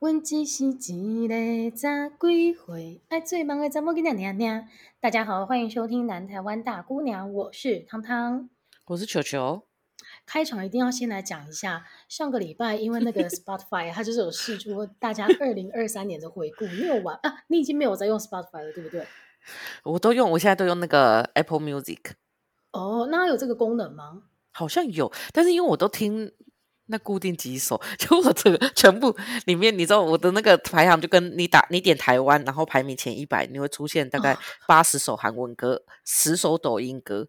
问只是一个咋归回？爱最忙的怎么跟娘娘娘？大家好，欢迎收听南台湾大姑娘，我是汤汤，我是球球。开场一定要先来讲一下，上个礼拜因为那个 Spotify 它就是有试出大家 二零二三年的回顾，你有玩啊？你已经没有在用 Spotify 了，对不对？我都用，我现在都用那个 Apple Music。哦，那它有这个功能吗？好像有，但是因为我都听。那固定几首，就我这个全部里面，你知道我的那个排行，就跟你打你点台湾，然后排名前一百，你会出现大概八十首韩文歌，十首抖音歌，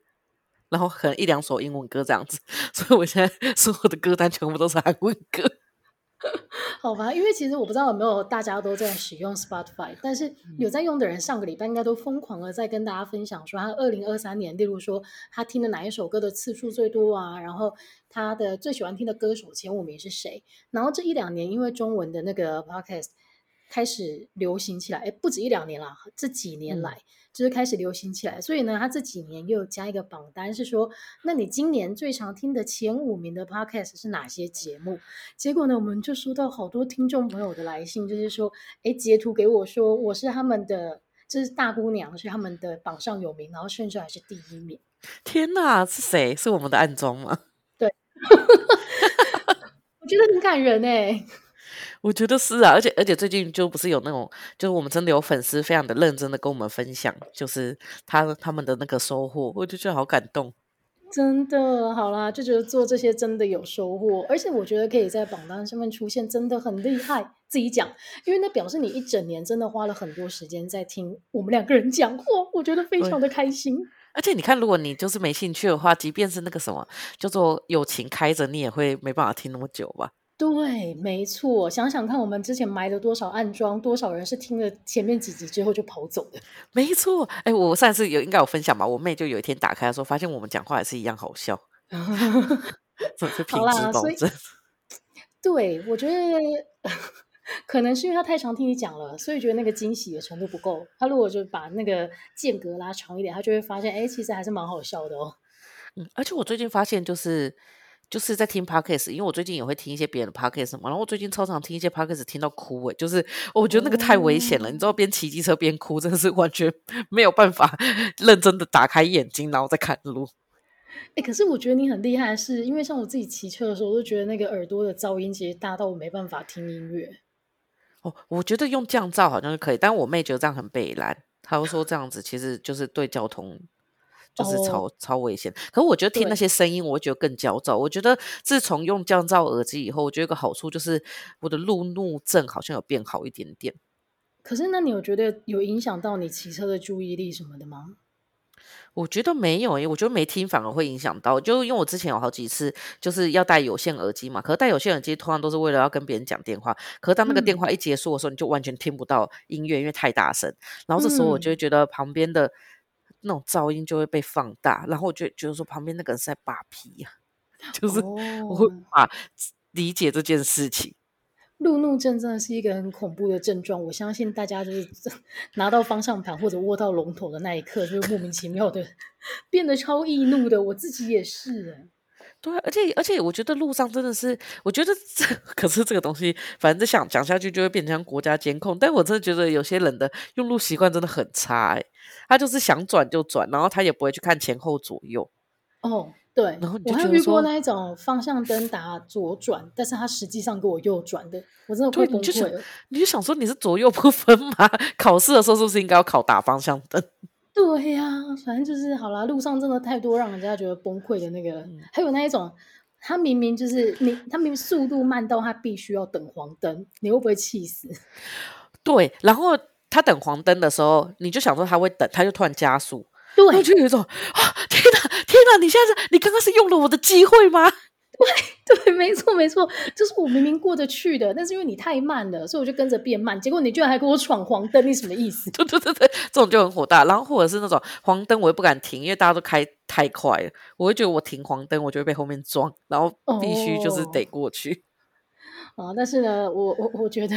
然后可能一两首英文歌这样子，所以我现在 所有的歌单全部都是韩文歌。好吧，因为其实我不知道有没有大家都在使用 Spotify，但是有在用的人，上个礼拜应该都疯狂的在跟大家分享说，他二零二三年，例如说他听的哪一首歌的次数最多啊，然后他的最喜欢听的歌手前五名是谁，然后这一两年因为中文的那个 Podcast 开始流行起来，哎，不止一两年了，这几年来。嗯就是开始流行起来，所以呢，他这几年又加一个榜单，是说，那你今年最常听的前五名的 podcast 是哪些节目？结果呢，我们就收到好多听众朋友的来信，就是说，哎，截图给我说我是他们的，这是大姑娘，是他们的榜上有名，然后甚至还是第一名。天哪，是谁？是我们的暗中吗？对，我觉得很感人哎。我觉得是啊，而且而且最近就不是有那种，就是我们真的有粉丝非常的认真的跟我们分享，就是他他们的那个收获，我就觉得好感动。真的，好啦，就觉得做这些真的有收获，而且我觉得可以在榜单上面出现，真的很厉害。自己讲，因为那表示你一整年真的花了很多时间在听我们两个人讲话，我觉得非常的开心。而且你看，如果你就是没兴趣的话，即便是那个什么叫做友情开着，你也会没办法听那么久吧。对，没错。想想看，我们之前埋了多少暗桩，多少人是听了前面几集之后就跑走的。没错，哎，我上次有应该有分享吧？我妹就有一天打开的时候，发现我们讲话也是一样好笑。好啦，所以对，我觉得 可能是因为他太常听你讲了，所以觉得那个惊喜的程度不够。他如果就把那个间隔拉长一点，他就会发现，哎，其实还是蛮好笑的哦。嗯，而且我最近发现就是。就是在听 podcast，因为我最近也会听一些别人的 podcast 嘛，然后我最近超常听一些 podcast，听到哭诶，就是我觉得那个太危险了，嗯、你知道边骑机车边哭，真的是完全没有办法认真的打开眼睛，然后再看路。哎，可是我觉得你很厉害是，是因为像我自己骑车的时候，我都觉得那个耳朵的噪音其实大到我没办法听音乐。哦，我觉得用降噪好像是可以，但我妹觉得这样很北蓝，她又说这样子其实就是对交通。就是超、oh, 超危险，可是我觉得听那些声音，我会觉得更焦躁。我觉得自从用降噪耳机以后，我觉得有个好处就是我的路怒症好像有变好一点点。可是，那你有觉得有影响到你骑车的注意力什么的吗？我觉得没有诶，我觉得没听反而会影响到。就因为我之前有好几次就是要戴有线耳机嘛，可是戴有线耳机通常都是为了要跟别人讲电话，可是当那个电话一结束的时候，嗯、你就完全听不到音乐，因为太大声。然后这时候我就会觉得旁边的。那种噪音就会被放大，然后我就觉得说旁边那个人是在扒皮呀，就是我会把理解这件事情。路怒症真的是一个很恐怖的症状，我相信大家就是拿到方向盘或者握到龙头的那一刻，就会莫名其妙的 变得超易怒的。我自己也是。对，而且而且，我觉得路上真的是，我觉得这 可是这个东西，反正想讲下去就会变成国家监控。但我真的觉得有些人的用路习惯真的很差，哎，他就是想转就转，然后他也不会去看前后左右。哦，对，然后我还遇过那一种方向灯打左转，但是他实际上给我右转的，我真的快崩溃了。你就想说你是左右不分吗？考试的时候是不是应该要考打方向灯？对呀、啊，反正就是好啦。路上真的太多让人家觉得崩溃的那个，嗯、还有那一种，他明明就是你，他明明速度慢到他必须要等黄灯，你会不会气死？对，然后他等黄灯的时候，你就想说他会等，他就突然加速，对，就有一种啊，天哪，天哪，你现在是，你刚刚是用了我的机会吗？对 对，没错没错，就是我明明过得去的，但是因为你太慢了，所以我就跟着变慢。结果你居然还给我闯黄灯，你什么意思？对对对对，这种就很火大。然后或者是那种黄灯，我又不敢停，因为大家都开太快了，我会觉得我停黄灯，我就会被后面撞，然后必须就是得过去。哦、啊，但是呢，我我我觉得，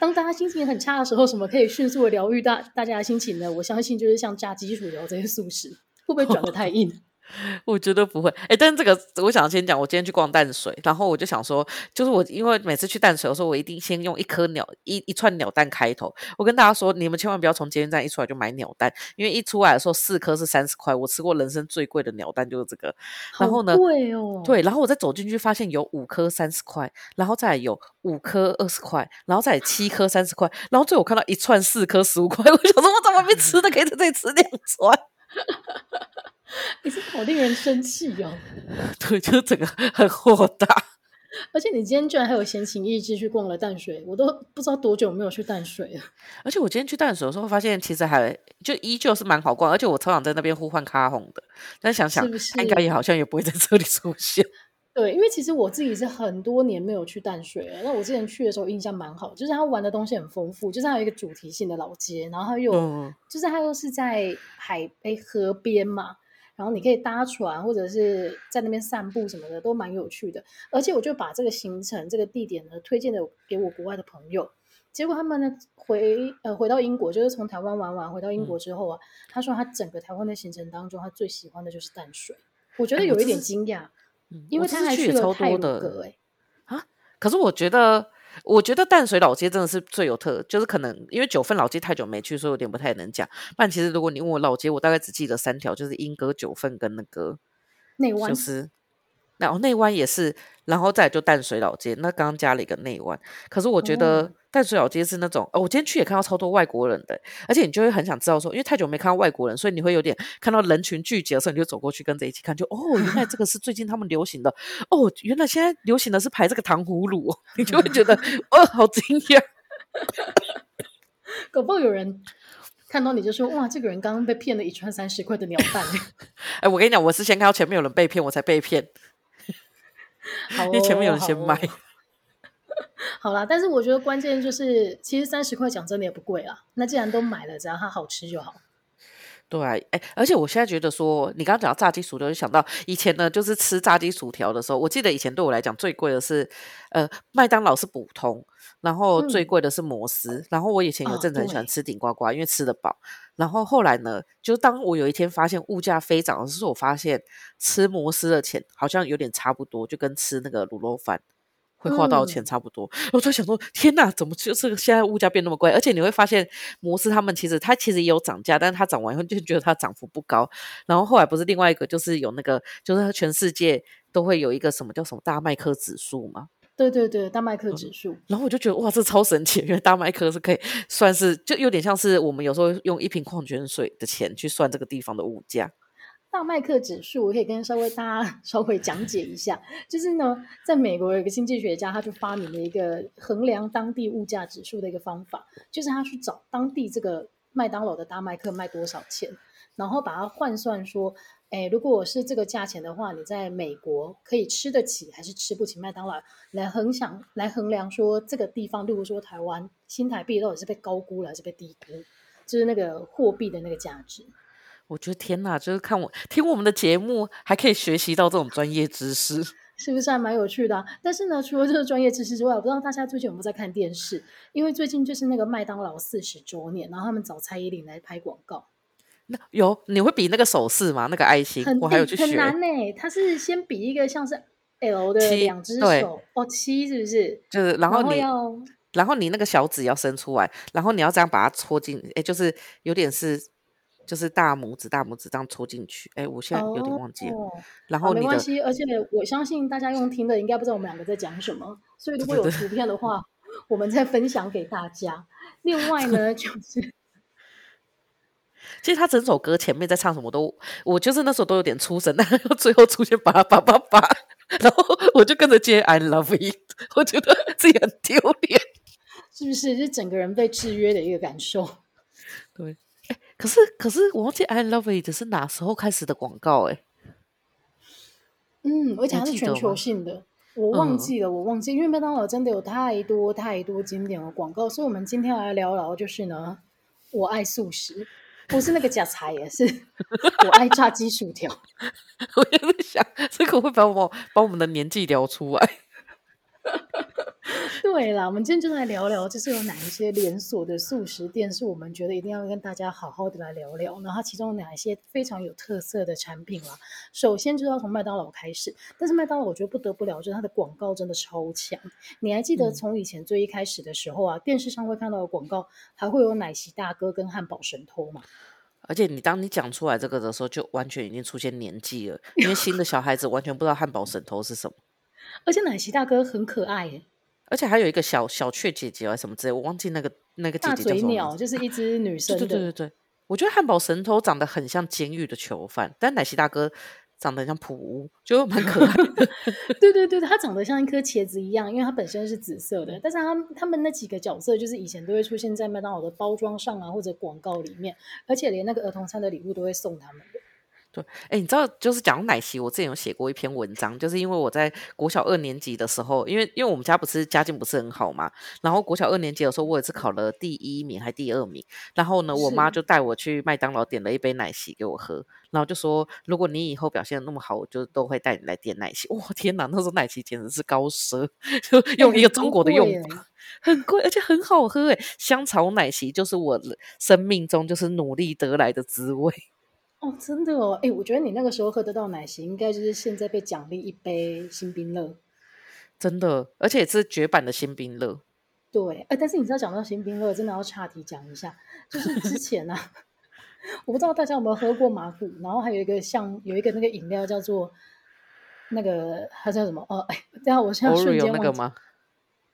当大家心情很差的时候，什么可以迅速的疗愈大大家的心情呢？我相信就是像炸鸡薯条这些素食，会不会转得太硬？我觉得不会，哎，但是这个我想先讲，我今天去逛淡水，然后我就想说，就是我因为每次去淡水的时候，我一定先用一颗鸟一一串鸟蛋开头。我跟大家说，你们千万不要从捷运站一出来就买鸟蛋，因为一出来的时候四颗是三十块，我吃过人生最贵的鸟蛋就是这个。然后呢，贵哦，对，然后我再走进去发现有五颗三十块，然后再有五颗二十块，然后再有七颗三十块，然后最后我看到一串四颗十五块，我想说我怎么没吃的可以在这里吃两串。你是好令人生气哦！对，就是整个很豁达。而且你今天居然还有闲情逸致去逛了淡水，我都不知道多久没有去淡水了。而且我今天去淡水的时候，发现其实还就依旧是蛮好逛，而且我超想在那边呼唤卡红的。但想想，应该也好像也不会在这里出现。对，因为其实我自己是很多年没有去淡水了。那我之前去的时候印象蛮好，就是他玩的东西很丰富，就是它有一个主题性的老街，然后它又、嗯、就是它又是在海诶河边嘛。然后你可以搭船，或者是在那边散步什么的，都蛮有趣的。而且我就把这个行程、这个地点呢，推荐的给我国外的朋友。结果他们呢回呃回到英国，就是从台湾玩完回到英国之后啊，嗯、他说他整个台湾的行程当中，他最喜欢的就是淡水。我觉得有一点惊讶，嗯、因为他还去了泰鲁阁哎啊！可是我觉得。我觉得淡水老街真的是最有特，就是可能因为九份老街太久没去，所以有点不太能讲。但其实如果你问我老街，我大概只记得三条，就是莺歌、九份跟那个内湾，就是然后内湾也是，然后再就淡水老街，那刚刚加了一个内湾。可是我觉得。哦淡水老街是那种哦，我今天去也看到超多外国人的，而且你就会很想知道说，因为太久没看到外国人，所以你会有点看到人群聚集的时候，你就走过去跟着一起看，就哦，原来这个是最近他们流行的哦，原来现在流行的是排这个糖葫芦，你就会觉得 哦，好惊讶。搞不好有人看到你就说哇，这个人刚刚被骗了一串三十块的鸟蛋。哎，我跟你讲，我是先看到前面有人被骗，我才被骗，哦、因为前面有人先买。好啦，但是我觉得关键就是，其实三十块讲真的也不贵啦。那既然都买了，只要它好吃就好。对，哎、欸，而且我现在觉得说，你刚刚讲到炸鸡薯条，就想到以前呢，就是吃炸鸡薯条的时候，我记得以前对我来讲最贵的是，呃，麦当劳是普通，然后最贵的是摩斯，嗯、然后我以前有阵子很喜欢吃顶呱呱，哦、因为吃得饱。然后后来呢，就当我有一天发现物价飞涨的时候，我发现吃摩斯的钱好像有点差不多，就跟吃那个卤肉饭。会花到钱差不多，嗯、我就想说，天哪，怎么就是现在物价变那么贵？而且你会发现，摩斯他们其实它其实也有涨价，但是它涨完以后就觉得它涨幅不高。然后后来不是另外一个，就是有那个，就是全世界都会有一个什么叫什么大麦克指数嘛？对对对，大麦克指数、嗯。然后我就觉得哇，这超神奇，因为大麦克是可以算是，就有点像是我们有时候用一瓶矿泉水的钱去算这个地方的物价。大麦克指数，我可以跟稍微 大家稍微讲解一下，就是呢，在美国有一个经济学家，他就发明了一个衡量当地物价指数的一个方法，就是他去找当地这个麦当劳的大麦克卖多少钱，然后把它换算说，诶，如果我是这个价钱的话，你在美国可以吃得起还是吃不起麦当劳？来衡想来衡量说这个地方，例如说台湾新台币到底是被高估了还是被低估，就是那个货币的那个价值。我觉得天哪，就是看我听我们的节目，还可以学习到这种专业知识，是不是还蛮有趣的啊？但是呢，除了这个专业知识之外，我不知道大家最近有没有在看电视？因为最近就是那个麦当劳四十周年，然后他们找蔡依林来拍广告。那有你会比那个手势吗？那个爱心，很我还有去学。很难呢，他是先比一个像是 L 的两只手，哦，七是不是？就是然后你然后，然后你那个小指要伸出来，然后你要这样把它戳进，哎，就是有点是。就是大拇指，大拇指这样戳进去。哎，我现在有点忘记了。哦、然后没关系，而且我相信大家用听的应该不知道我们两个在讲什么，所以如果有图片的话，我们再分享给大家。另外呢，就是其实他整首歌前面在唱什么都，我就是那时候都有点出神，但最后出现叭叭叭叭，然后我就跟着接 I love it，我觉得自己很丢脸，是不是？是整个人被制约的一个感受。对。可是，可是我忘记 I love it 是哪时候开始的广告哎？嗯，而且它是全球性的，我忘记了，嗯、我忘记，因为麦当劳真的有太多太多经典的广告，所以我们今天来聊聊，就是呢，我爱素食，不是那个假菜也是 我爱炸鸡薯条。我也在想，这个会把我把我们的年纪聊出来。对啦，我们今天就来聊聊，就是有哪一些连锁的素食店是我们觉得一定要跟大家好好的来聊聊，然后它其中有哪一些非常有特色的产品啦。首先就要从麦当劳开始，但是麦当劳我觉得不得不聊，就是它的广告真的超强。你还记得从以前最一开始的时候啊，嗯、电视上会看到的广告，还会有奶昔大哥跟汉堡神偷吗？而且你当你讲出来这个的时候，就完全已经出现年纪了，因为新的小孩子完全不知道汉堡神偷是什么。而且奶昔大哥很可爱耶。而且还有一个小小雀姐姐啊什么之类，我忘记那个那个姐姐叫什么。大嘴鸟就是一只女生。对对对对，我觉得汉堡神偷长得很像监狱的囚犯，但奶昔大哥长得很像普屋，就蛮可爱的。对对对，他长得像一颗茄子一样，因为他本身是紫色的。但是他他们那几个角色，就是以前都会出现在麦当劳的包装上啊，或者广告里面，而且连那个儿童餐的礼物都会送他们的。对，哎，你知道，就是讲奶昔，我之前有写过一篇文章，就是因为我在国小二年级的时候，因为因为我们家不是家境不是很好嘛，然后国小二年级的时候，我也是考了第一名还第二名，然后呢，我妈就带我去麦当劳点了一杯奶昔给我喝，然后就说，如果你以后表现的那么好，我就都会带你来点奶昔。哇，天哪，那时候奶昔简直是高奢，就用一个中国的用法，很贵，而且很好喝，诶，香草奶昔就是我生命中就是努力得来的滋味。哦，真的哦，哎，我觉得你那个时候喝得到奶昔，应该就是现在被奖励一杯新冰乐，真的，而且是绝版的新冰乐。对，哎，但是你知道讲到新冰乐，真的要岔题讲一下，就是之前啊，我不知道大家有没有喝过马古，然后还有一个像有一个那个饮料叫做那个它叫什么？哦，哎，等下我现在瞬间忘记那个吗？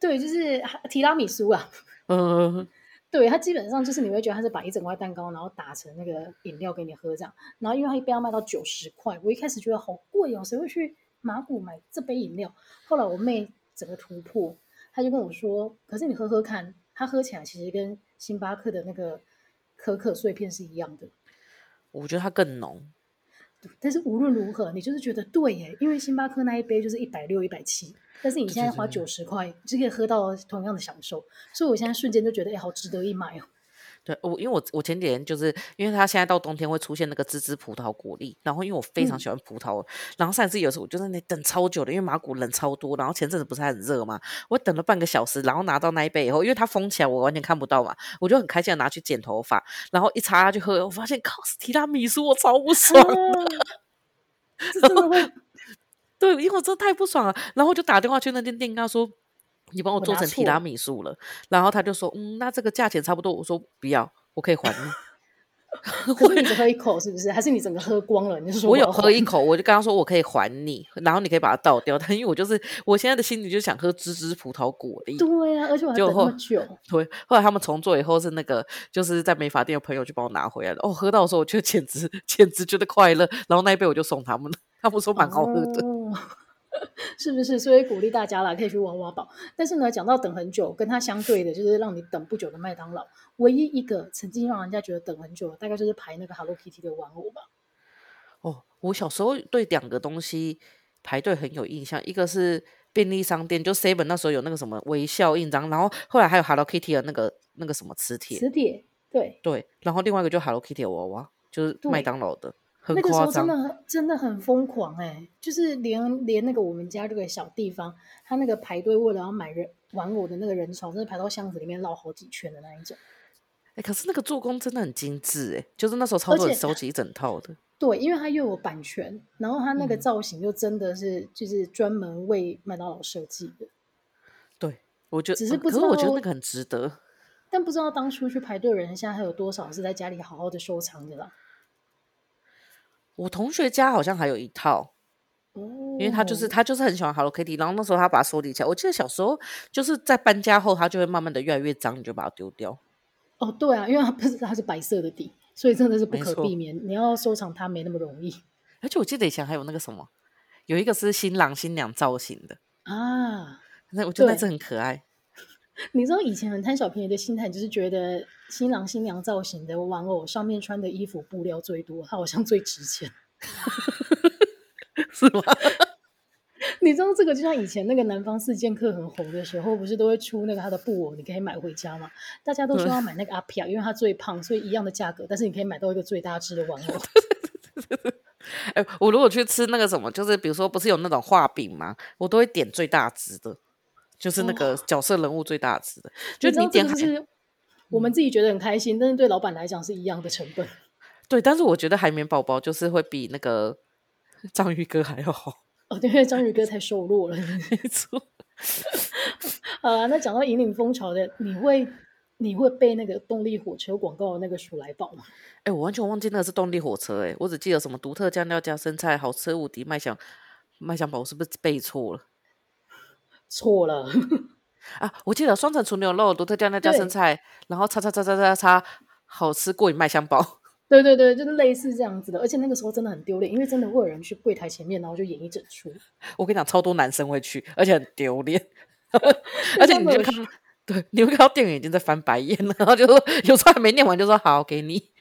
对，就是提拉米苏啊。嗯。对，它基本上就是你会觉得它是把一整块蛋糕，然后打成那个饮料给你喝这样。然后因为它一杯要卖到九十块，我一开始觉得好贵哦，谁会去马古买这杯饮料？后来我妹整个突破，她就跟我说：“可是你喝喝看，它喝起来其实跟星巴克的那个可可碎片是一样的。”我觉得它更浓。但是无论如何，你就是觉得对耶，因为星巴克那一杯就是一百六、一百七，但是你现在花九十块就可以喝到同样的享受，所以我现在瞬间就觉得，哎，好值得一买哦。对，我因为我我前几天就是因为它现在到冬天会出现那个芝芝葡萄果粒，然后因为我非常喜欢葡萄，嗯、然后上次有时候我就在那等超久的，因为马古人超多，然后前阵子不是还很热嘛？我等了半个小时，然后拿到那一杯以后，因为它封起来，我完全看不到嘛，我就很开心的拿去剪头发，然后一插下去喝，我发现靠，是提拉米苏，我超不爽。真的会，对，因为我真的太不爽了，然后我就打电话去那间店，跟他说：“你帮我做成提拉米苏了。”然后他就说：“嗯，那这个价钱差不多。”我说：“不要，我可以还你。”我你只喝一 口是不是？还是你整个喝光了？你就说我有喝一口，我就跟他说我可以还你，然后你可以把它倒掉。但因为我就是我现在的心里就想喝芝芝葡萄果粒。对啊，而且我还等那么久。对，后来他们重做以后是那个就是在美发店的朋友就帮我拿回来了。哦，喝到的时候我就简直简直觉得快乐。然后那一杯我就送他们了，他们说蛮好喝的。哦 是不是？所以鼓励大家啦，可以去挖挖宝。但是呢，讲到等很久，跟它相对的就是让你等不久的麦当劳。唯一一个曾经让人家觉得等很久，大概就是排那个 Hello Kitty 的玩偶吧。哦，我小时候对两个东西排队很有印象，一个是便利商店，就 Seven 那时候有那个什么微笑印章，然后后来还有 Hello Kitty 的那个那个什么磁铁。磁铁，对对。然后另外一个就 Hello Kitty 的娃娃，就是麦当劳的。那个时候真的很真的很疯狂哎、欸，就是连连那个我们家这个小地方，他那个排队为了要买人玩偶的那个人潮，真的排到巷子里面绕好几圈的那一种。哎、欸，可是那个做工真的很精致哎、欸，就是那时候超多人收集一整套的。对，因为它又有版权，然后它那个造型又真的是、嗯、就是专门为麦当劳设计的。对，我觉得只是不知道，我觉得那个很值得。但不知道当初去排队的人，现在还有多少是在家里好好的收藏的啦。我同学家好像还有一套，哦，因为他就是他就是很喜欢 Hello Kitty，然后那时候他把它收集起来。我记得小时候就是在搬家后，他就会慢慢的越来越脏，你就把它丢掉。哦，对啊，因为它不是它是白色的底，所以真的是不可避免。你要收藏它没那么容易。而且我记得以前还有那个什么，有一个是新郎新娘造型的啊，那我觉得那是很可爱。你知道以前很贪小便宜的心态，就是觉得新郎新娘造型的玩偶上面穿的衣服布料最多，它好像最值钱，是吗？你知道这个就像以前那个南方四剑客很红的时候，不是都会出那个他的布偶，你可以买回家吗？大家都说要买那个阿皮亚，因为他最胖，所以一样的价格，但是你可以买到一个最大只的玩偶。哎，我如果去吃那个什么，就是比如说不是有那种画饼吗？我都会点最大只的。就是那个角色人物最大值的。哦、就你点是我们自己觉得很开心，嗯、但是对老板来讲是一样的成本。对，但是我觉得海绵宝宝就是会比那个 章鱼哥还要好。哦，对，因为章鱼哥太瘦弱了。没错。啊，那讲到引领风潮的，你会你会背那个动力火车广告的那个鼠来宝吗？哎，我完全忘记那个是动力火车，哎，我只记得什么独特酱料加生菜，好吃无敌麦香麦香堡，我是不是背错了？错了啊！我记得双层纯牛肉，独特酱料加生菜，然后叉叉叉叉叉叉，好吃过瘾麦香包。对对对，就是类似这样子的，而且那个时候真的很丢脸，因为真的会有人去柜台前面，然后就演一整出。我跟你讲，超多男生会去，而且很丢脸，而且你就看，对，你会看到店员已经在翻白眼了，然后就说有时候还没念完就说好给你。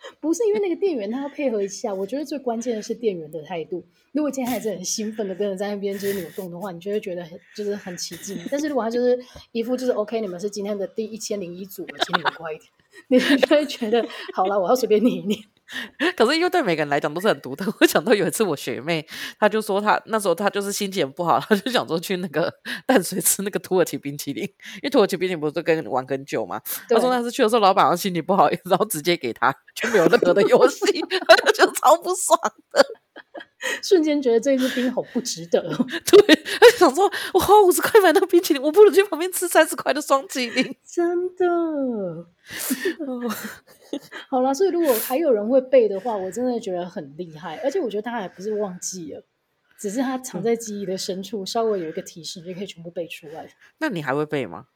不是因为那个店员他要配合一下，我觉得最关键的是店员的态度。如果今天还是很兴奋的跟人在那边就是扭动的话，你就会觉得很就是很奇迹。但是如果他就是一副就是 OK，你们是今天的第一千零一组我，请你们乖一点。你们就会觉得好了，我要随便念一念。可是因为对每个人来讲都是很独特。我想到有一次我学妹，她就说她那时候她就是心情不好，她就想说去那个 淡水吃那个土耳其冰淇淋，因为土耳其冰淇淋不是都跟玩很久嘛。她说那次去的时候，老板心情不好，然后直接给她，就没有任何的游戏，她就觉得超不爽的。瞬间觉得这一支冰好不值得。对，想说，我花五十块买那冰淇淋，我不如去旁边吃三十块的双淇淋。真的。好了，所以如果还有人会背的话，我真的觉得很厉害。而且我觉得他还不是忘记了，只是他藏在记忆的深处，嗯、稍微有一个提示，你就可以全部背出来。那你还会背吗？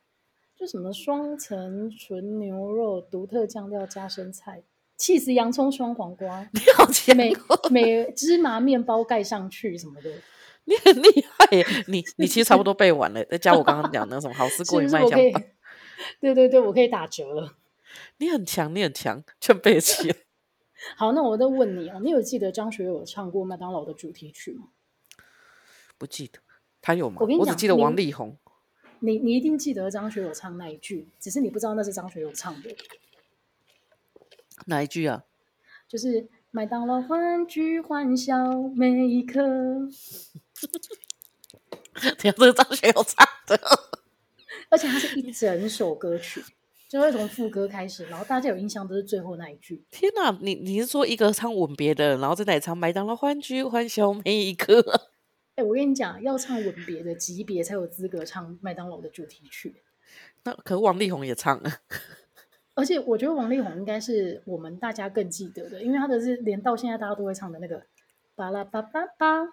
就什么双层纯牛肉，独特酱料加生菜。起司洋葱双黄瓜，你好强！美美芝麻面包盖上去什么的，你很厉害耶！你你其实差不多背完了，再加我刚刚讲那种好事 过瘾麦香堡。对对对，我可以打折了。你很强，你很强，全背起了。好，那我再问你啊，你有记得张学友唱过麦当劳的主题曲吗？不记得，他有吗？我跟你讲，我只记得王力宏。你你一定记得张学友唱那一句，只是你不知道那是张学友唱的。哪一句啊？就是麦当劳欢聚欢笑每一刻。这是张学友唱的，而且它是一整首歌曲，就会从副歌开始，然后大家有印象都是最后那一句。天哪，你你是说一个唱吻别的，然后在那里唱麦当劳欢聚欢笑每一刻？哎、欸，我跟你讲，要唱吻别的级别才有资格唱麦当劳的主题曲。那可王力宏也唱啊。而且我觉得王力宏应该是我们大家更记得的，因为他的是连到现在大家都会唱的那个巴拉巴巴巴，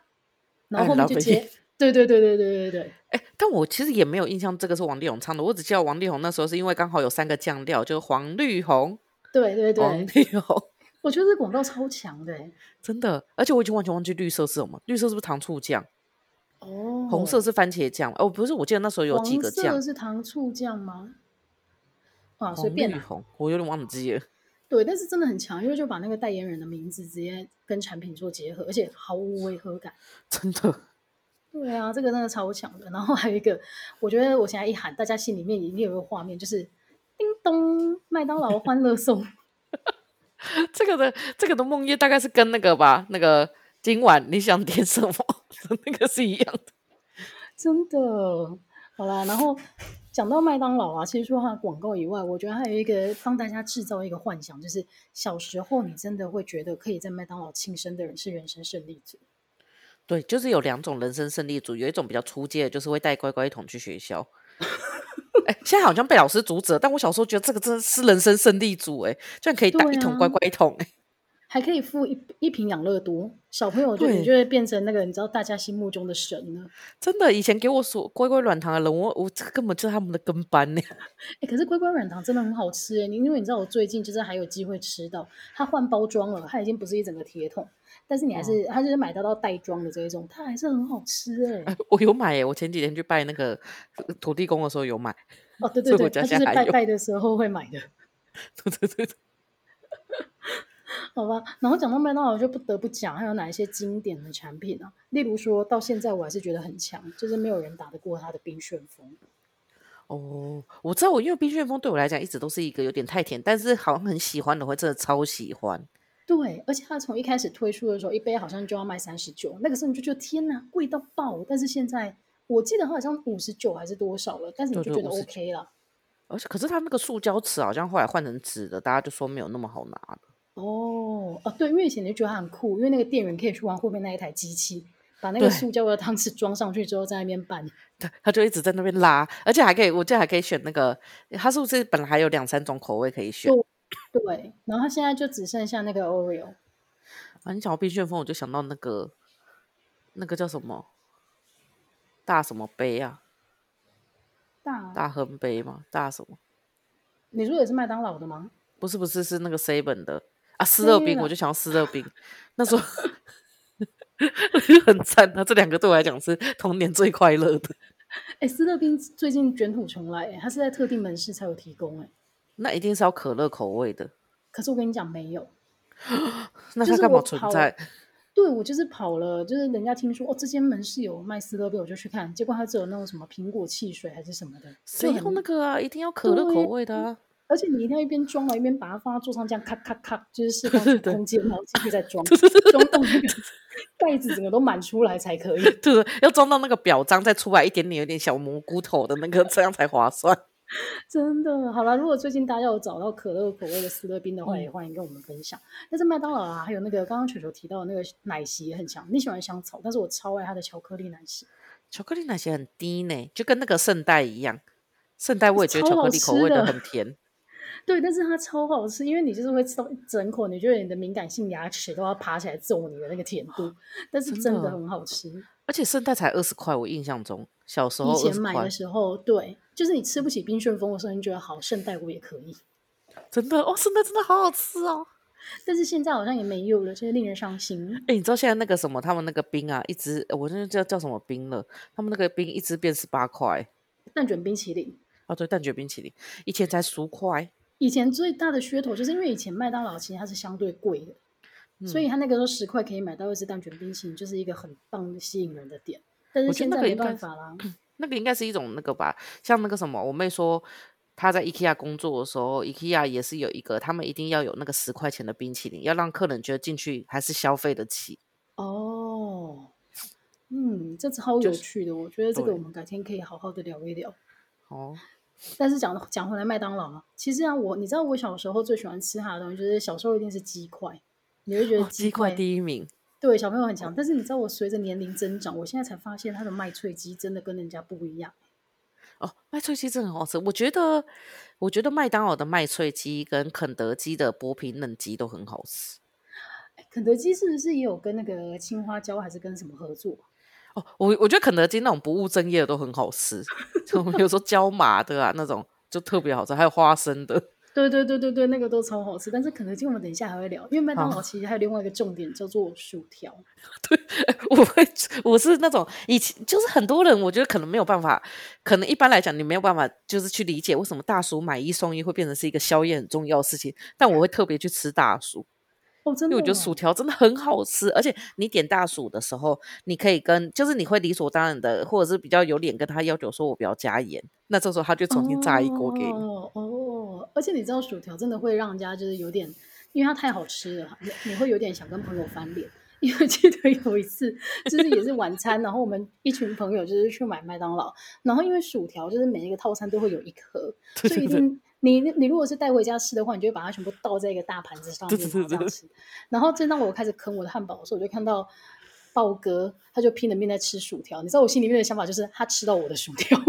然后后面就接，对对对对对对对。哎，但我其实也没有印象这个是王力宏唱的，我只记得王力宏那时候是因为刚好有三个酱料，就是黄绿红。对对对，王力宏。我觉得这广告超强的，真的。而且我已经完全忘记绿色是什么，绿色是不是糖醋酱？哦，红色是番茄酱。哦，不是，我记得那时候有几个酱。是糖醋酱吗？啊，随便啦，我有点忘记了。对，但是真的很强，因为就把那个代言人的名字直接跟产品做结合，而且毫无违和感。真的。对啊，这个真的超强的。然后还有一个，我觉得我现在一喊，大家心里面一定有一个画面，就是叮咚，麦当劳欢乐颂。这个的这个的梦叶大概是跟那个吧，那个今晚你想点什么，那个是一样的。真的。好啦，然后。讲到麦当劳啊，其实说它广告以外，我觉得还有一个帮大家制造一个幻想，就是小时候你真的会觉得可以在麦当劳庆生的人是人生胜利者。对，就是有两种人生胜利组，有一种比较初阶的，就是会带乖乖桶去学校。哎，现在好像被老师阻止了，但我小时候觉得这个真的是人生胜利组，哎，居然可以带一桶乖乖桶，哎。还可以付一一瓶养乐多，小朋友就你就会变成那个你知道大家心目中的神了。真的，以前给我所乖乖软糖的人，我我这根本就是他们的跟班呢。哎，可是乖乖软糖真的很好吃哎，你因为你知道我最近就是还有机会吃到，它换包装了，它已经不是一整个铁桶，但是你还是、哦、它就是买到到袋装的这一种，它还是很好吃哎。我有买哎，我前几天去拜那个土地公的时候有买。哦，对对对，它就是拜拜的时候会买的。对对对。好吧，然后讲到麦当劳，就不得不讲还有哪一些经典的产品啊？例如说到现在我还是觉得很强，就是没有人打得过它的冰旋风。哦，我知道，我因为冰旋风对我来讲一直都是一个有点太甜，但是好像很喜欢的话，真的超喜欢。对，而且它从一开始推出的时候，一杯好像就要卖三十九，那个时候你就觉得天哪，贵到爆！但是现在我记得好像五十九还是多少了，但是你就觉得 OK 了。而且可是它那个塑胶匙好像后来换成纸的，大家就说没有那么好拿了。哦，哦，对，因为以前就觉得它很酷，因为那个店员可以去玩后面那一台机器，把那个塑胶的汤匙装上去之后在那边拌。对，他就一直在那边拉，而且还可以，我记得还可以选那个，他是不是本来还有两三种口味可以选？对，然后他现在就只剩下那个 Oreo。啊，你讲到冰旋风，我就想到那个，那个叫什么？大什么杯啊？大大亨杯吗？大什么？你说也是麦当劳的吗？不是不是，是那个 seven 的啊，思乐冰，我就想要思乐冰。那时候 很赞啊，这两个对我来讲是童年最快乐的。哎、欸，思乐冰最近卷土重来，它是在特定门市才有提供，哎，那一定是要可乐口味的。可是我跟你讲，没有。那它干嘛存在？对，我就是跑了，就是人家听说哦，这间门市有卖思乐冰，我就去看，结果它只有那种什么苹果汽水还是什么的。谁要那个啊？一定要可乐口味的啊！而且你一定要一边装了，一边把它放在桌上，这样咔咔咔，就是释放空间，然后继续再 装，装到那个盖子整个都满出来才可以。对，要装到那个表彰再出来一点点，有点小蘑菇头的那个，这样才划算。真的好了，如果最近大家有找到可乐口味的斯乐冰的话，嗯、也欢迎跟我们分享。但是麦当劳啊，还有那个刚刚球球提到的那个奶昔也很强。你喜欢香草，但是我超爱它的巧克力奶昔。巧克力奶昔很低呢，就跟那个圣代一样。圣代我也觉得巧克力口味的很甜。对，但是它超好吃，因为你就是会吃到一整口，你觉得你的敏感性牙齿都要爬起来揍你的那个甜度，但是真的很好吃。而且圣代才二十块，我印象中小时候以前买的时候，对，就是你吃不起冰旋风的时候，你觉得好圣代我也可以。真的哦，圣代真的好好吃哦。但是现在好像也没有了，真的令人伤心。哎，你知道现在那个什么，他们那个冰啊，一直我那叫叫什么冰了？他们那个冰一直变十八块。蛋卷冰淇淋哦，对，蛋卷冰淇淋以前才十块。以前最大的噱头就是因为以前麦当劳其实它是相对贵的，嗯、所以它那个时候十块可以买到一支蛋卷冰淇淋，就是一个很棒的吸引人的点。但是现在没办法啦，那个应该是一种那个吧，像那个什么，我妹说她在 IKEA 工作的时候，IKEA 也是有一个，他们一定要有那个十块钱的冰淇淋，要让客人觉得进去还是消费得起。哦，嗯，这超有趣的，就是、我觉得这个我们改天可以好好的聊一聊。哦。但是讲讲回来，麦当劳啊，其实啊，我你知道我小时候最喜欢吃它的东西，就是小时候一定是鸡块，你会觉得鸡块第一名，对小朋友很强。但是你知道我随着年龄增长，我现在才发现它的麦脆鸡真的跟人家不一样。哦，麦脆鸡真的很好吃，我觉得，我觉得麦当劳的麦脆鸡跟肯德基的薄皮嫩鸡都很好吃。肯德基是不是也有跟那个青花椒还是跟什么合作？哦，我我觉得肯德基那种不务正业的都很好吃，就比如说椒麻的啊那种就特别好吃，还有花生的。对对对对对，那个都超好吃。但是肯德基我们等一下还会聊，因为麦当劳其实还有另外一个重点叫做薯条。对，我会我是那种以前就是很多人，我觉得可能没有办法，可能一般来讲你没有办法就是去理解为什么大叔买一送一会变成是一个宵夜很重要的事情，但我会特别去吃大薯。哦，真的，因为我觉得薯条真的很好吃，而且你点大薯的时候，你可以跟，就是你会理所当然的，或者是比较有脸跟他要求说，我不要加盐，那这时候他就重新炸一锅给你。哦，哦，而且你知道薯条真的会让人家就是有点，因为它太好吃了，你会有点想跟朋友翻脸。因为记得有一次，就是也是晚餐，然后我们一群朋友就是去买麦当劳，然后因为薯条就是每一个套餐都会有一颗，所以一定。你你如果是带回家吃的话，你就会把它全部倒在一个大盘子上面，这样吃。然后正当我开始啃我的汉堡的时候，我就看到豹哥，他就拼了命在吃薯条。你知道我心里面的想法就是，他吃到我的薯条。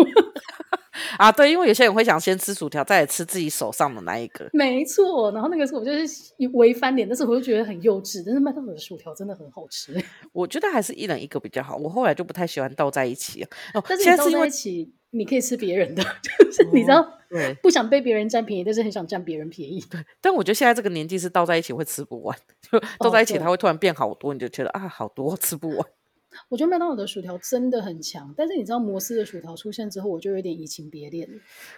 啊，对，因为有些人会想先吃薯条，再来吃自己手上的那一个。没错，然后那个时候我就是微翻脸，但是我就觉得很幼稚。但是麦当劳的薯条真的很好吃。我觉得还是一人一个比较好。我后来就不太喜欢倒在一起。哦，但是你倒在一起。你可以吃别人的，就是你知道，哦、对，不想被别人占便宜，但是很想占别人便宜。对，但我觉得现在这个年纪是倒在一起会吃不完，就倒在一起它会突然变好多，哦、你就觉得啊，好多吃不完。我觉得麦当劳的薯条真的很强，但是你知道摩斯的薯条出现之后，我就有点移情别恋。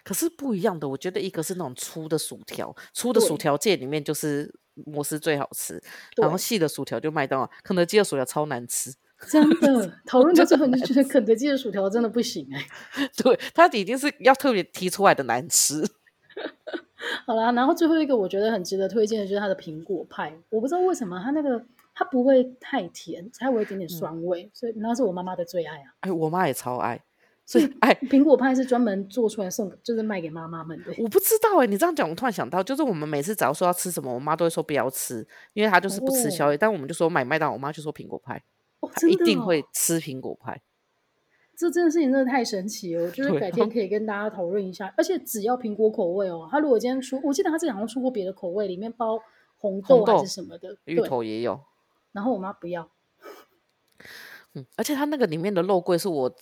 可是不一样的，我觉得一个是那种粗的薯条，粗的薯条界里面就是摩斯最好吃，然后细的薯条就麦当劳，肯德基的薯条超难吃。真的讨论到最后，你就觉得 肯德基的薯条真的不行哎、欸。对，它已经是要特别提出来的难吃。好啦，然后最后一个我觉得很值得推荐的就是它的苹果派。我不知道为什么它那个它不会太甜，它会有一点点酸味，嗯、所以那是我妈妈的最爱啊。哎，我妈也超爱。所以哎，苹果派是专门做出来送，就是卖给妈妈们的。我不知道哎、欸，你这样讲，我突然想到，就是我们每次只要说要吃什么，我妈都会说不要吃，因为她就是不吃宵夜。哦、但我们就说买麦当劳，我妈就说苹果派，一定会吃苹果派。这件事情真的太神奇了，我觉得改天可以跟大家讨论一下。而且只要苹果口味哦，他如果今天出，我记得他之前好像出过别的口味，里面包红豆还是什么的，芋头也有。然后我妈不要。嗯，而且它那个里面的肉桂是我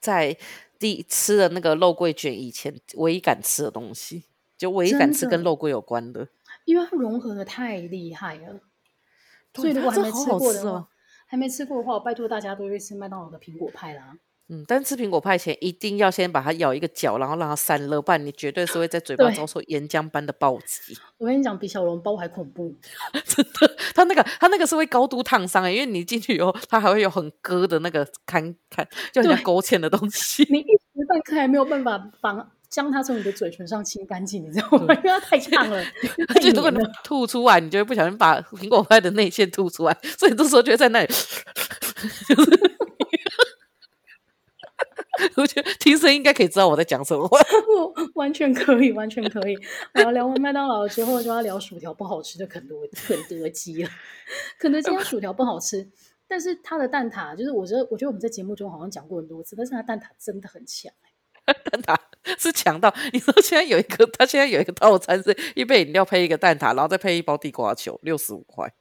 在第吃的那个肉桂卷以前唯一敢吃的东西，就唯一敢吃跟肉桂有关的，的因为它融合的太厉害了。所以如果还没吃过的话，哦、还没吃过的话，我拜托大家都去吃麦当劳的苹果派啦。嗯，但吃苹果派前一定要先把它咬一个角，然后让它散热，不然你绝对是会在嘴巴遭受岩浆般的暴击。我跟你讲，比小笼包还恐怖，真的。它那个它那个是会高度烫伤哎，因为你进去以后，它还会有很割的那个看看，就很像勾芡的东西。你一时半刻还没有办法把将它从你的嘴唇上清干净，你知道吗？因为它太烫了。而且如果你吐出来，你就会不小心把苹果派的内馅吐出来，所以这时候就会在那里。我觉得听声应该可以知道我在讲什么。完全可以，完全可以。然后聊完麦当劳之后，就要聊薯条不好吃的肯德肯德基了。肯德基它薯条不好吃，但是它的蛋挞，就是我觉得，我觉得我们在节目中好像讲过很多次，但是它蛋挞真的很强。蛋挞是强到你说现在有一个，它现在有一个套餐是一杯饮料配一个蛋挞，然后再配一包地瓜球，六十五块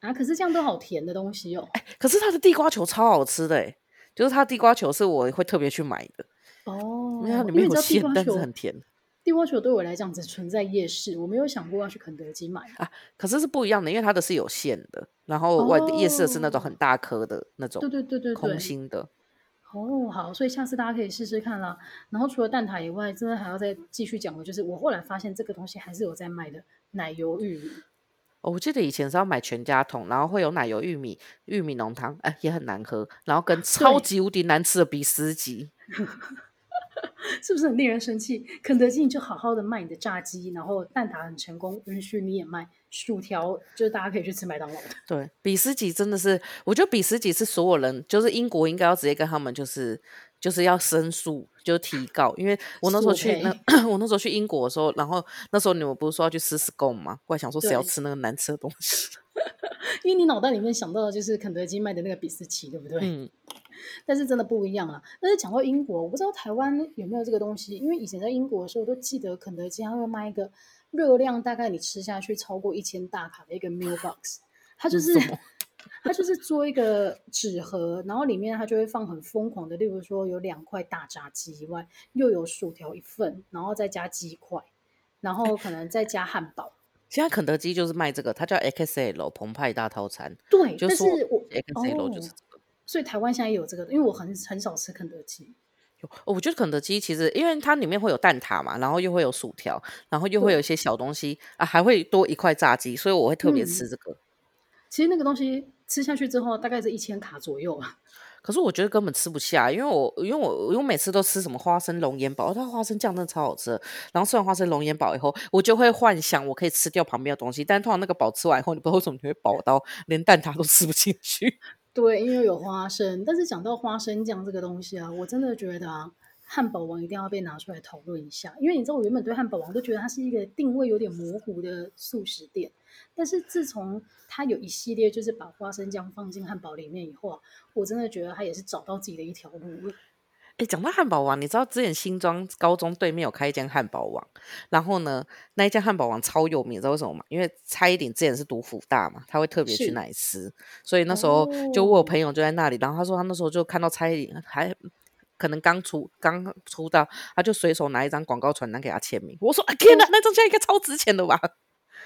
啊！可是这样都好甜的东西哦。哎，可是它的地瓜球超好吃的哎。就是它地瓜球是我会特别去买的哦，因为它里面有馅，但是很甜。地瓜球对我来讲只存在夜市，我没有想过要去肯德基买啊。可是是不一样的，因为它的是有馅的，然后外夜市的是那种很大颗的那种，对对对对，空心的。哦，好，所以下次大家可以试试看啦。然后除了蛋挞以外，真的还要再继续讲的，就是我后来发现这个东西还是有在卖的奶油玉米。我记得以前是要买全家桶，然后会有奶油玉米玉米浓汤，哎，也很难喝，然后跟超级无敌难吃的比斯吉，是不是很令人生气？肯德基你就好好的卖你的炸鸡，然后蛋挞很成功，允许你也卖薯条，就是大家可以去吃麦当劳的。对，比斯吉真的是，我觉得比斯吉是所有人，就是英国应该要直接跟他们就是。就是要申诉，就提告，因为我那时候去那，我那时候去英国的时候，然后那时候你们不是说要去吃 scone 吗？我还想说谁要吃那个难吃的东西，因为你脑袋里面想到的就是肯德基卖的那个比斯奇，对不对？嗯。但是真的不一样啊。但是讲到英国，我不知道台湾有没有这个东西，因为以前在英国的时候，我都记得肯德基它会卖一个热量大概你吃下去超过一千大卡的一个 meal box，它就是。它就是做一个纸盒，然后里面它就会放很疯狂的，例如说有两块大炸鸡以外，又有薯条一份，然后再加鸡块，然后可能再加汉堡。现在肯德基就是卖这个，它叫 XL 澎湃大套餐。对，就是但是我 XL 就是这个。哦，所以台湾现在也有这个，因为我很很少吃肯德基。我觉得肯德基其实，因为它里面会有蛋挞嘛，然后又会有薯条，然后又会有一些小东西啊，还会多一块炸鸡，所以我会特别吃这个。嗯其实那个东西吃下去之后，大概是一千卡左右啊。可是我觉得根本吃不下，因为我因为我因为我每次都吃什么花生龙眼堡，它花生酱真的超好吃。然后吃完花生龙眼堡以后，我就会幻想我可以吃掉旁边的东西，但通常那个堡吃完以后，你不知道为什么你会饱到连蛋挞都吃不进去。对，因为有花生。但是讲到花生酱这个东西啊，我真的觉得啊。汉堡王一定要被拿出来讨论一下，因为你知道，我原本对汉堡王都觉得它是一个定位有点模糊的素食店，但是自从它有一系列就是把花生酱放进汉堡里面以后啊，我真的觉得它也是找到自己的一条路。哎，讲到汉堡王，你知道之前新庄高中对面有开一间汉堡王，然后呢，那一家汉堡王超有名，你知道为什么吗？因为蔡依林之前是读辅大嘛，他会特别去那里吃，所以那时候就我有朋友就在那里，然后他说他那时候就看到蔡依林还。可能刚出刚出道，他就随手拿一张广告传单给他签名。我说：“天哪，那张现在应该超值钱的吧？”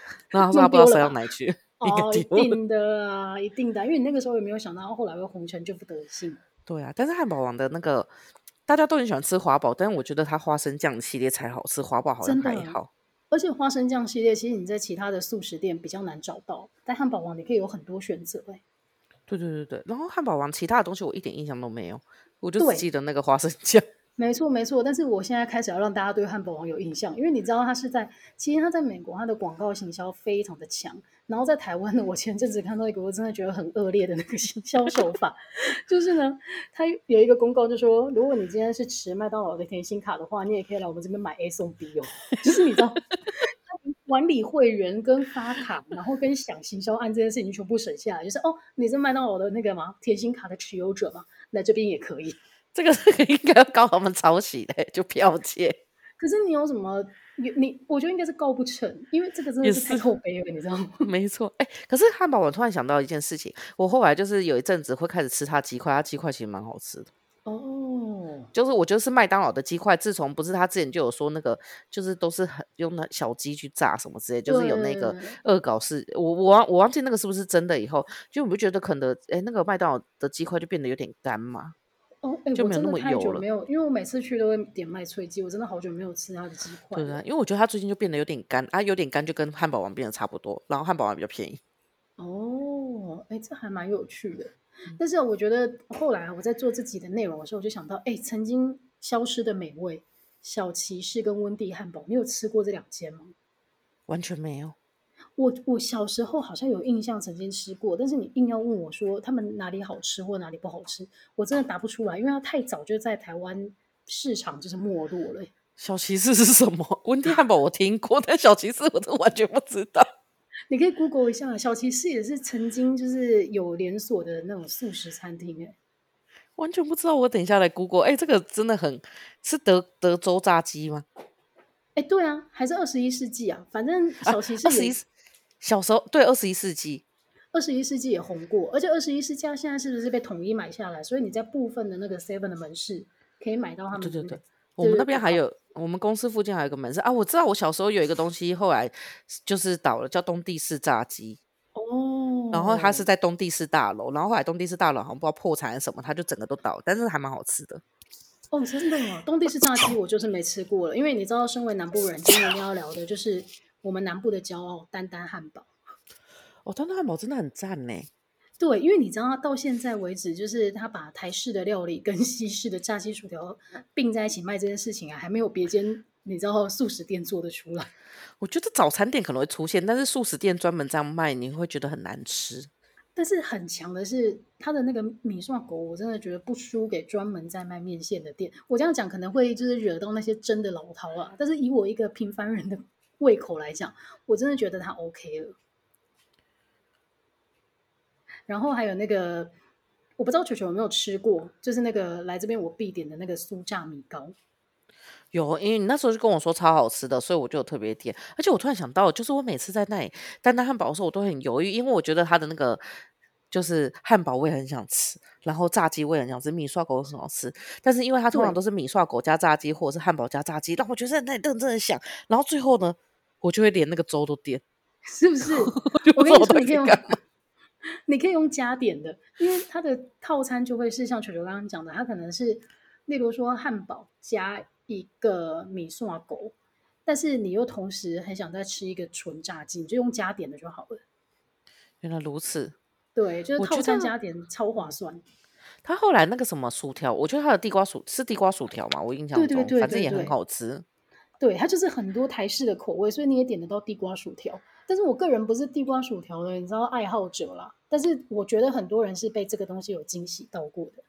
然后他说他不知道塞到哪里去。哦，一定的啊，一定的，因为你那个时候也没有想到后来会红成这副德性？对啊，但是汉堡王的那个大家都很喜欢吃华堡，但是我觉得它花生酱系列才好吃，华堡好像还好。而且花生酱系列其实你在其他的素食店比较难找到，但汉堡王你可以有很多选择。哎，对对对对，然后汉堡王其他的东西我一点印象都没有。我就只记得那个花生酱。没错没错，但是我现在开始要让大家对汉堡王有印象，因为你知道它是在，其实它在美国它的广告行销非常的强，然后在台湾呢，我前阵子看到一个我真的觉得很恶劣的那个行销手法，就是呢，他有一个公告就说，如果你今天是持麦当劳的甜心卡的话，你也可以来我们这边买 A 送 B 哦，就是你知道，管理会员跟发卡，然后跟想行销案这件事情全部省下来，就是哦，你是麦当劳的那个嘛甜心卡的持有者嘛，来这边也可以。这个这个 应该要告我们抄袭的，就剽窃。可是你有什么？你你，我觉得应该是告不成，因为这个真的是太口碑了，你知道吗？没错，哎，可是汉堡，我突然想到一件事情，我后来就是有一阵子会开始吃它鸡块，它鸡块其实蛮好吃的。哦，就是我觉得是麦当劳的鸡块，自从不是他之前就有说那个，就是都是很用那小鸡去炸什么之类，就是有那个恶搞是，我我忘我忘记那个是不是真的，以后就我不觉得可能，哎，那个麦当劳的鸡块就变得有点干嘛。哦，哎，我真的太久没有，因为我每次去都会点麦脆鸡，我真的好久没有吃它的鸡块。对啊，因为我觉得它最近就变得有点干啊，有点干就跟汉堡王变得差不多，然后汉堡王比较便宜。哦，哎，这还蛮有趣的。但是我觉得后来我在做自己的内容的时候，我就想到，哎，曾经消失的美味小骑士跟温蒂汉堡，你有吃过这两间吗？完全没有。我我小时候好像有印象曾经吃过，但是你硬要问我说他们哪里好吃或哪里不好吃，我真的答不出来，因为它太早就在台湾市场就是没落了。小骑士是什么？温蒂汉堡我听过，但小骑士我真完全不知道。你可以 Google 一下，小骑士也是曾经就是有连锁的那种素食餐厅，哎，完全不知道。我等一下来 Google，哎，这个真的很是德德州炸鸡吗？哎，对啊，还是二十一世纪啊，反正小骑士小时候对二十一世纪，二十一世纪也红过，而且二十一世纪现在是不是被统一买下来？所以你在部分的那个 Seven 的门市可以买到他们。对对对，我们那边还有，我们公司附近还有一个门市啊。我知道我小时候有一个东西，后来就是倒了，叫东地市炸鸡。哦。然后它是在东地市大楼，然后后来东地市大楼好像不知道破产还是什么，它就整个都倒了，但是还蛮好吃的。哦，真的啊，东地市炸鸡我就是没吃过了，因为你知道，身为南部人，今天要聊的就是。我们南部的骄傲，丹丹汉堡。哦，丹丹汉堡真的很赞呢。对，因为你知道，他到现在为止，就是他把台式的料理跟西式的炸鸡薯条并在一起卖这件事情啊，还没有别间你知道素食店做得出来。我觉得早餐店可能会出现，但是素食店专门这样卖，你会觉得很难吃。但是很强的是，他的那个米蒜狗，我真的觉得不输给专门在卖面线的店。我这样讲可能会就是惹到那些真的老饕啊，但是以我一个平凡人的。胃口来讲，我真的觉得它 OK 了。然后还有那个，我不知道球球有没有吃过，就是那个来这边我必点的那个酥炸米糕。有，因为你那时候就跟我说超好吃的，所以我就特别点。而且我突然想到，就是我每次在那里丹丹汉堡的时候，我都很犹豫，因为我觉得它的那个就是汉堡我也很想吃，然后炸鸡我也很想吃，米刷狗很好吃。但是因为它通常都是米刷狗加炸鸡，或者是汉堡加炸鸡，让我觉得在那里认真的想，然后最后呢？我就会连那个粥都点，是不是？我跟你说，你可以用，你可以用加点的，因为它的套餐就会是像球球刚刚讲的，它可能是，例如说汉堡加一个米蒜狗，但是你又同时很想再吃一个纯炸鸡，你就用加点的就好了。原来如此，对，就是套餐加点超划算。他后来那个什么薯条，我觉得他的地瓜薯是地瓜薯条嘛，我印象中，对对对对对，反正也很好吃。对，它就是很多台式的口味，所以你也点得到地瓜薯条。但是我个人不是地瓜薯条的，你知道爱好者啦。但是我觉得很多人是被这个东西有惊喜到过的。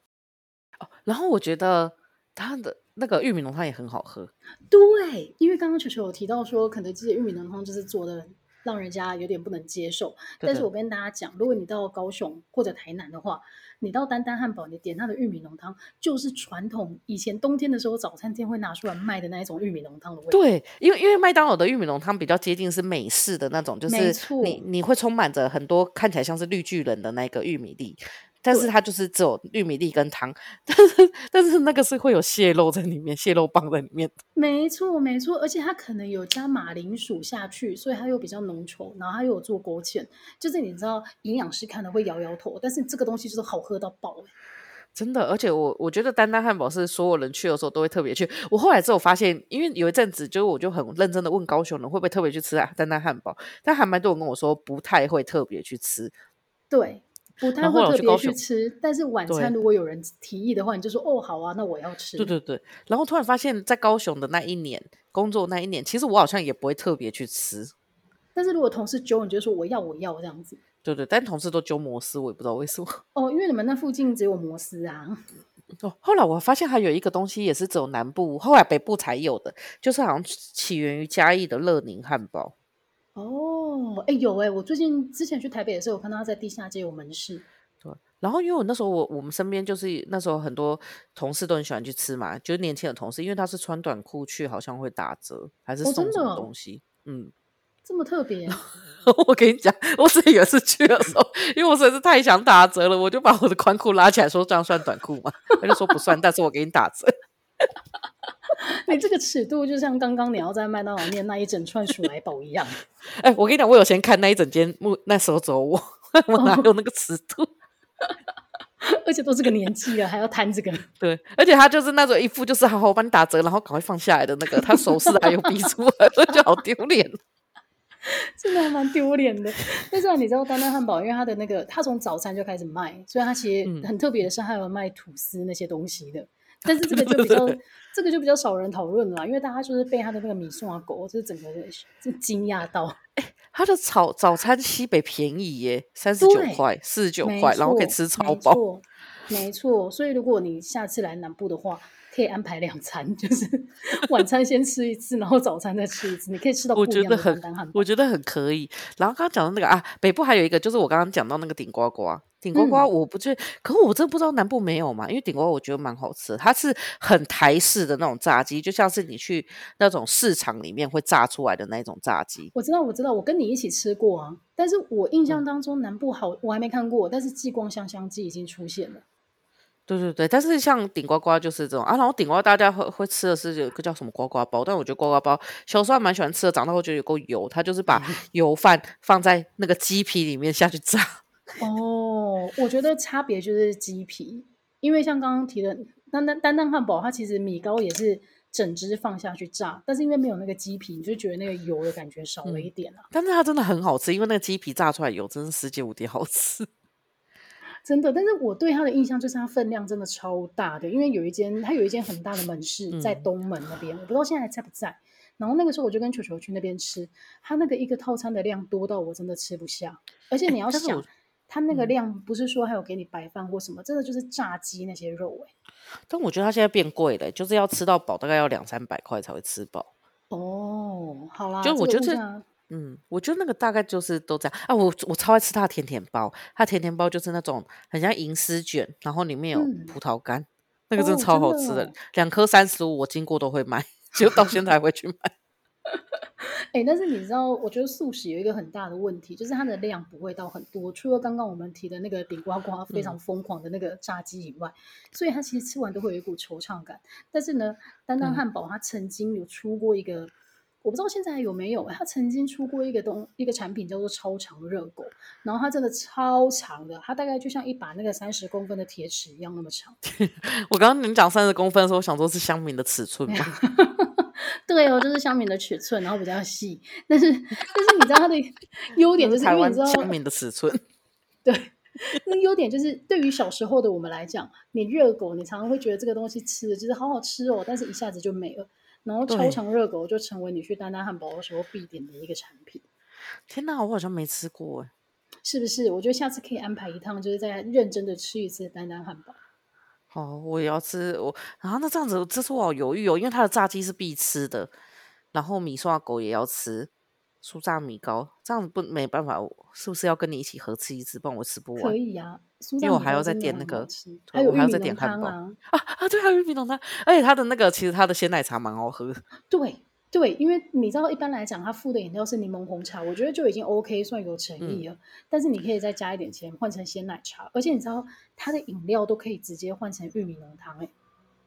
哦，然后我觉得它的那个玉米浓汤也很好喝。对，因为刚刚球球有提到说，肯德基的玉米浓汤就是做的。让人家有点不能接受，但是我跟大家讲，如果你到高雄或者台南的话，你到丹丹汉堡，你点它的玉米浓汤，就是传统以前冬天的时候早餐店会拿出来卖的那一种玉米浓汤的味道。对，因为因为麦当劳的玉米浓汤比较接近是美式的那种，就是你你会充满着很多看起来像是绿巨人的那个玉米粒。但是它就是只有玉米粒跟汤，但是但是那个是会有蟹肉在里面，蟹肉棒在里面。没错没错，而且它可能有加马铃薯下去，所以它又比较浓稠，然后它又有做勾芡，就是你知道营养师看了会摇摇头，但是这个东西就是好喝到爆。真的，而且我我觉得丹丹汉堡是所有人去的时候都会特别去。我后来之后发现，因为有一阵子就是我就很认真的问高雄人会不会特别去吃丹丹汉堡，但还蛮多人跟我说不太会特别去吃。对。不太会特别去吃。但是晚餐如果有人提议的话，你就说哦，好啊，那我要吃。对对对。然后突然发现，在高雄的那一年工作那一年，其实我好像也不会特别去吃。但是如果同事揪，你就说我要我要这样子。对对，但同事都揪摩斯，我也不知道为什么。哦，因为你们那附近只有摩斯啊。哦，后来我发现还有一个东西也是只有南部，后来北部才有的，就是好像起源于嘉义的乐宁汉堡。哦，哎有哎，我最近之前去台北的时候，我看到他在地下街有门市。对，然后因为我那时候我我们身边就是那时候很多同事都很喜欢去吃嘛，就是年轻的同事，因为他是穿短裤去，好像会打折，还是送什么东西，哦、嗯。这么特别，我跟你讲，我自己有一次去的时候，因为我实在是太想打折了，我就把我的宽裤拉起来，说这样算短裤吗？他就说不算，但是我给你打折。你这个尺度就像刚刚你要在麦当劳念那一整串鼠来宝一样。哎，我跟你讲，我有先看那一整间，那时候走我，我哪有那个尺度？而且都这个年纪了，还要谈这个。对，而且他就是那种一副就是好好帮你打折，然后赶快放下来的那个，他手势还有逼出来，所以就好丢脸。真的还蛮丢脸的。但是啊，你知道丹丹汉堡，因为他的那个，他从早餐就开始卖，所以他其实很特别的是，他有卖吐司那些东西的。但是这个就比较，这个就比较少人讨论了，因为大家就是被他的那个米送啊狗，就是整个就惊讶到。哎，他的早早餐西北便宜耶，三十九块、四十九块，然后可以吃超饱。没错，所以如果你下次来南部的话。可以安排两餐，就是晚餐先吃一次，然后早餐再吃一次。你可以吃到不一样的丹丹汉，我觉得很可以。然后刚刚讲的那个啊，北部还有一个，就是我刚刚讲到那个顶呱呱，顶呱呱，我不觉得，嗯、可是我真的不知道南部没有嘛？因为顶呱呱我觉得蛮好吃的，它是很台式的那种炸鸡，就像是你去那种市场里面会炸出来的那种炸鸡。我知道，我知道，我跟你一起吃过啊。但是我印象当中南部好，我还没看过，但是继光香香鸡已经出现了。对对对，但是像顶呱呱就是这种啊，然后顶呱呱大家会会吃的是有个叫什么呱呱包，但我觉得呱呱包小时候还蛮喜欢吃的，长大后觉得有够油，它就是把油饭放在那个鸡皮里面下去炸。哦，我觉得差别就是鸡皮，因为像刚刚提的丹丹丹丹汉堡，它其实米糕也是整只放下去炸，但是因为没有那个鸡皮，你就觉得那个油的感觉少了一点啊。嗯，但是它真的很好吃，因为那个鸡皮炸出来油真是世界无敌好吃。真的，但是我对它的印象就是它分量真的超大的，因为有一间它有一间很大的门市在东门那边，嗯、我不知道现在还在不在。然后那个时候我就跟球球去那边吃，它那个一个套餐的量多到我真的吃不下，而且你要想，它那个量不是说还有给你白饭或什么，真的就是炸鸡那些肉哎。但我觉得它现在变贵了，就是要吃到饱大概要两三百块才会吃饱。哦，好啦，就我觉得。嗯，我觉得那个大概就是都这样啊。我我超爱吃它的甜甜包，它甜甜包就是那种很像银丝卷，然后里面有葡萄干，嗯、那个真的超好吃的，两颗三十五，我经过都会买，就到现在还会去买。哎、欸，但是你知道，我觉得素食有一个很大的问题，就是它的量不会到很多，除了刚刚我们提的那个顶呱呱非常疯狂的那个炸鸡以外，嗯、所以它其实吃完都会有一股惆怅感。但是呢，丹丹汉堡它曾经有出过一个。我不知道现在还有没有，他曾经出过一个东一个产品叫做超长热狗，然后它真的超长的，它大概就像一把那个三十公分的铁尺一样那么长。我刚刚你讲三十公分的时候，我想说是香米的尺寸吗？对哦，就是香米的尺寸，然后比较细。但是但是你知道它的优点 就是因为你知道香米的尺寸。对，那优点就是对于小时候的我们来讲，你热狗你常常会觉得这个东西吃的就是好好吃哦，但是一下子就没了。然后超长热狗就成为你去丹丹汉堡的时候必点的一个产品。天哪，我好像没吃过哎，是不是？我觉得下次可以安排一趟，就是再认真的吃一次丹丹汉堡。好，我也要吃我。然后那这样子，这次我好犹豫哦，因为它的炸鸡是必吃的，然后米刷狗也要吃。酥炸米糕这样子不没办法，是不是要跟你一起合吃一次？不然我吃不完。可以啊，因为我还要再点那个，还有我还要再点汉堡啊啊！对，还有玉米浓汤，而且它的那个其实它的鲜奶茶蛮好喝。对对，因为你知道一般来讲，它附的饮料是柠檬红茶，我觉得就已经 OK，算有诚意了。嗯、但是你可以再加一点钱换成鲜奶茶，而且你知道它的饮料都可以直接换成玉米浓汤哎！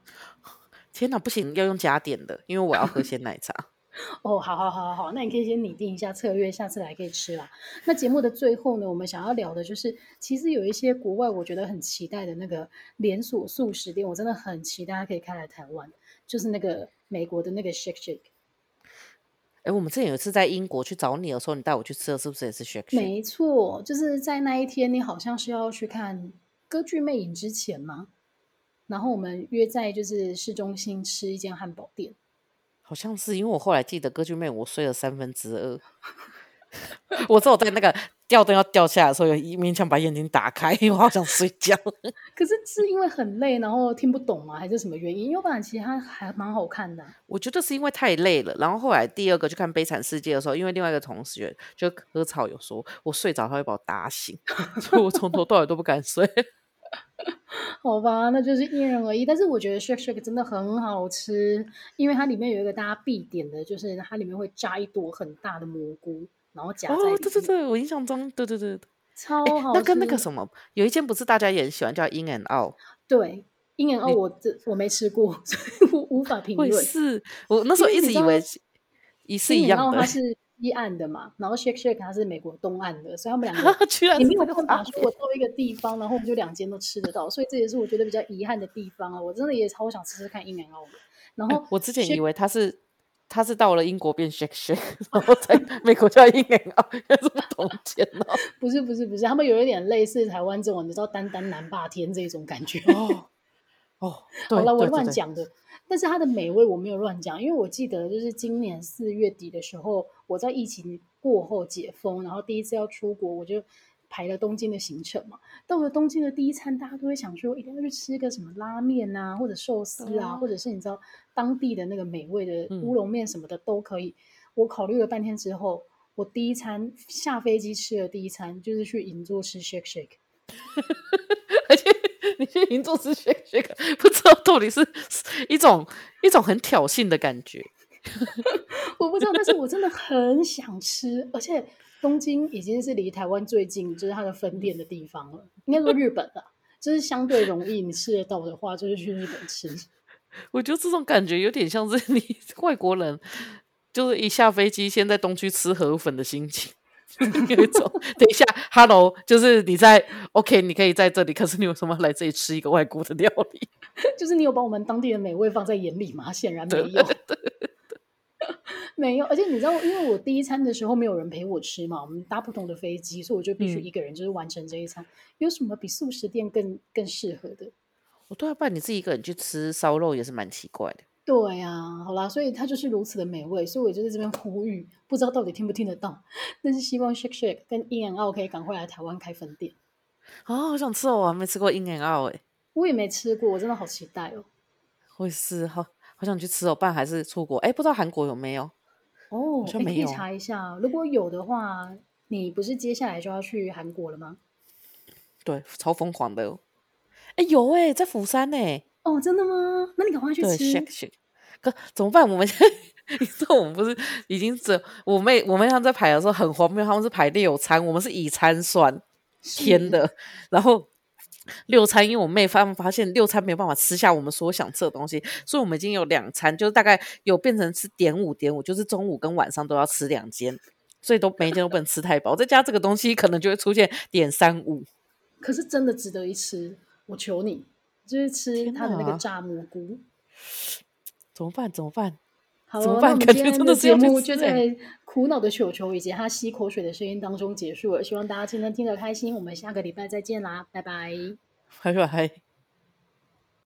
天哪，不行，要用加点的，因为我要喝鲜奶茶。哦，好好好好好，那你可以先拟定一下策略，下次来可以吃啦。那节目的最后呢，我们想要聊的就是，其实有一些国外我觉得很期待的那个连锁素食店，我真的很期待它可以开来台湾，就是那个美国的那个 Shake Shake。哎，我们之前有一次在英国去找你的时候，你带我去吃的是不是也是 Shake Shake？没错，就是在那一天，你好像是要去看歌剧魅影之前吗？然后我们约在就是市中心吃一间汉堡店。好像是，因为我后来记得歌剧魅影，我睡了三分之二。我只有在那个吊灯要掉下来的时候，有一勉强把眼睛打开，因为我好想睡觉。可是是因为很累，然后听不懂吗？还是什么原因？因为不然其实它还蛮好看的。我觉得是因为太累了。然后后来第二个去看《悲惨世界》的时候，因为另外一个同学就割草有说，我睡着他会把我打醒，所以我从头到尾都不敢睡。好吧，那就是因人而异。但是我觉得 Shake shake 真的很好吃，因为它里面有一个大家必点的，就是它里面会炸一朵很大的蘑菇。然后夹在哦，对对对，我印象中，对对对，超好吃。那跟那个什么，有一间不是大家也很喜欢叫 In and Out？对，In and Out，我这我没吃过，所以我无法评论。是我那时候一直以为一是一样的。它是西岸的嘛，然后 Shake Shake 它是美国东岸的，所以他们两个 你没有办法说我到一个地方，然后我们就两间都吃得到，所以这也是我觉得比较遗憾的地方啊！我真的也超想吃吃看 In and Out 的。然后我之前以为它是。他是到了英国变 shake shake，然后在美国叫 and out，有什么同间呢？不是不是不是，他们有一点类似台湾这种，你知道丹丹南霸天这种感觉哦。哦，好了，我乱讲的，但是它的美味我没有乱讲，因为我记得就是今年四月底的时候，我在疫情过后解封，然后第一次要出国，我就。排了东京的行程嘛，到了东京的第一餐，大家都会想说一定要去吃个什么拉面啊，或者寿司啊，或者是你知道当地的那个美味的乌龙面什么的都可以。嗯、我考虑了半天之后，我第一餐下飞机吃的第一餐就是去银座吃 shake shake，你去银座吃 shake shake，不知道到底是一种一种很挑衅的感觉，我不知道，但是我真的很想吃，而且。东京已经是离台湾最近，就是它的分店的地方了。应该说日本啊，就是相对容易你吃得到的话，就是去日本吃。我觉得这种感觉有点像是你外国人，就是一下飞机先在东区吃河粉的心情，有一种等一下，Hello，就是你在 OK，你可以在这里，可是你为什么来这里吃一个外国的料理？就是你有把我们当地的美味放在眼里吗？显然没有。没有，而且你知道，因为我第一餐的时候没有人陪我吃嘛，我们搭不同的飞机，所以我就必须一个人就是完成这一餐。嗯、有什么比素食店更更适合的？我都要，不然你自己一个人去吃烧肉也是蛮奇怪的。对啊，好啦，所以它就是如此的美味，所以我就在这边呼吁，不知道到底听不听得到，但是希望 Shake Shake 跟 In and Out 可以赶快来台湾开分店。啊、哦，好想吃哦，我还没吃过 In and Out 哎，我也没吃过，我真的好期待哦。会是好，好想去吃哦，不然还是出国哎，不知道韩国有没有。哦，你可以查一下，如果有的话，你不是接下来就要去韩国了吗？对，超疯狂的。哦哎，有哎，在釜山呢。哦，真的吗？那你赶快去吃。Shake。可怎么办？我们现在，你说我们不是已经这？我妹我妹他们在排的时候很荒谬，他们是排六餐，我们是以餐算天的，然后。六餐，因为我妹发发现六餐没有办法吃下我们所想吃的东西，所以我们已经有两餐，就是大概有变成吃点五点五，就是中午跟晚上都要吃两间，所以都每一间都不能吃太饱。再加这个东西，可能就会出现点三五。可是真的值得一吃，我求你，就是吃他的那个炸蘑菇。怎么办？怎么办？好，怎么办？那我们今天的节目就在苦恼的球球以及他吸口水的声音当中结束了。希望大家今天听得开心。我们下个礼拜再见啦，拜拜，拜拜。